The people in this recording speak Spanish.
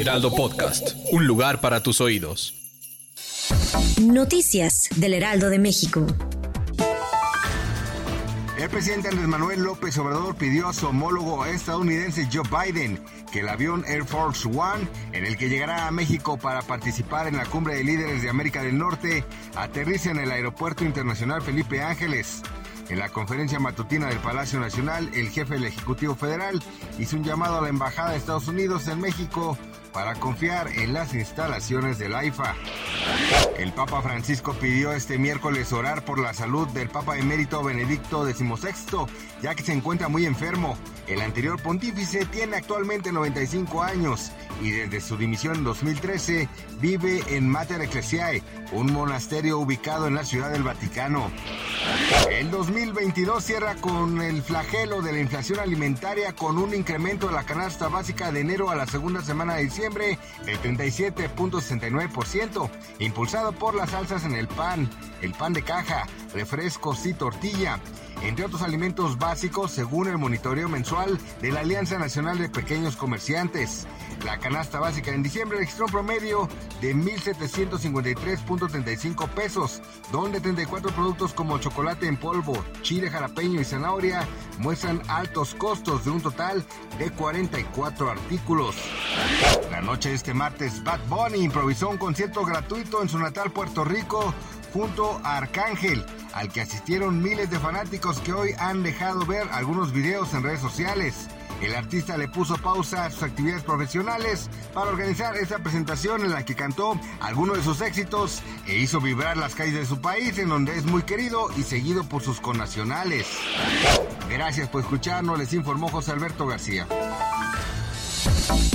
Heraldo Podcast, un lugar para tus oídos. Noticias del Heraldo de México. El presidente Andrés Manuel López Obrador pidió a su homólogo estadounidense Joe Biden que el avión Air Force One, en el que llegará a México para participar en la cumbre de líderes de América del Norte, aterrice en el Aeropuerto Internacional Felipe Ángeles. En la conferencia matutina del Palacio Nacional, el jefe del Ejecutivo Federal hizo un llamado a la Embajada de Estados Unidos en México para confiar en las instalaciones del AIFA. El Papa Francisco pidió este miércoles orar por la salud del Papa emérito Benedicto XVI, ya que se encuentra muy enfermo. El anterior pontífice tiene actualmente 95 años y desde su dimisión en 2013 vive en Mater Ecclesiae, un monasterio ubicado en la Ciudad del Vaticano. El 2022 cierra con el flagelo de la inflación alimentaria con un incremento de la canasta básica de enero a la segunda semana de diciembre del 37.69%, impulsado por las alzas en el pan, el pan de caja, refrescos y tortilla entre otros alimentos básicos según el monitoreo mensual de la Alianza Nacional de Pequeños Comerciantes. La canasta básica en diciembre registró un promedio de 1.753.35 pesos, donde 34 productos como chocolate en polvo, chile jalapeño y zanahoria muestran altos costos de un total de 44 artículos. La noche de este martes, Bad Bunny improvisó un concierto gratuito en su natal Puerto Rico junto a Arcángel, al que asistieron miles de fanáticos que hoy han dejado ver algunos videos en redes sociales. El artista le puso pausa a sus actividades profesionales para organizar esta presentación en la que cantó algunos de sus éxitos e hizo vibrar las calles de su país en donde es muy querido y seguido por sus connacionales. Gracias por escucharnos, les informó José Alberto García.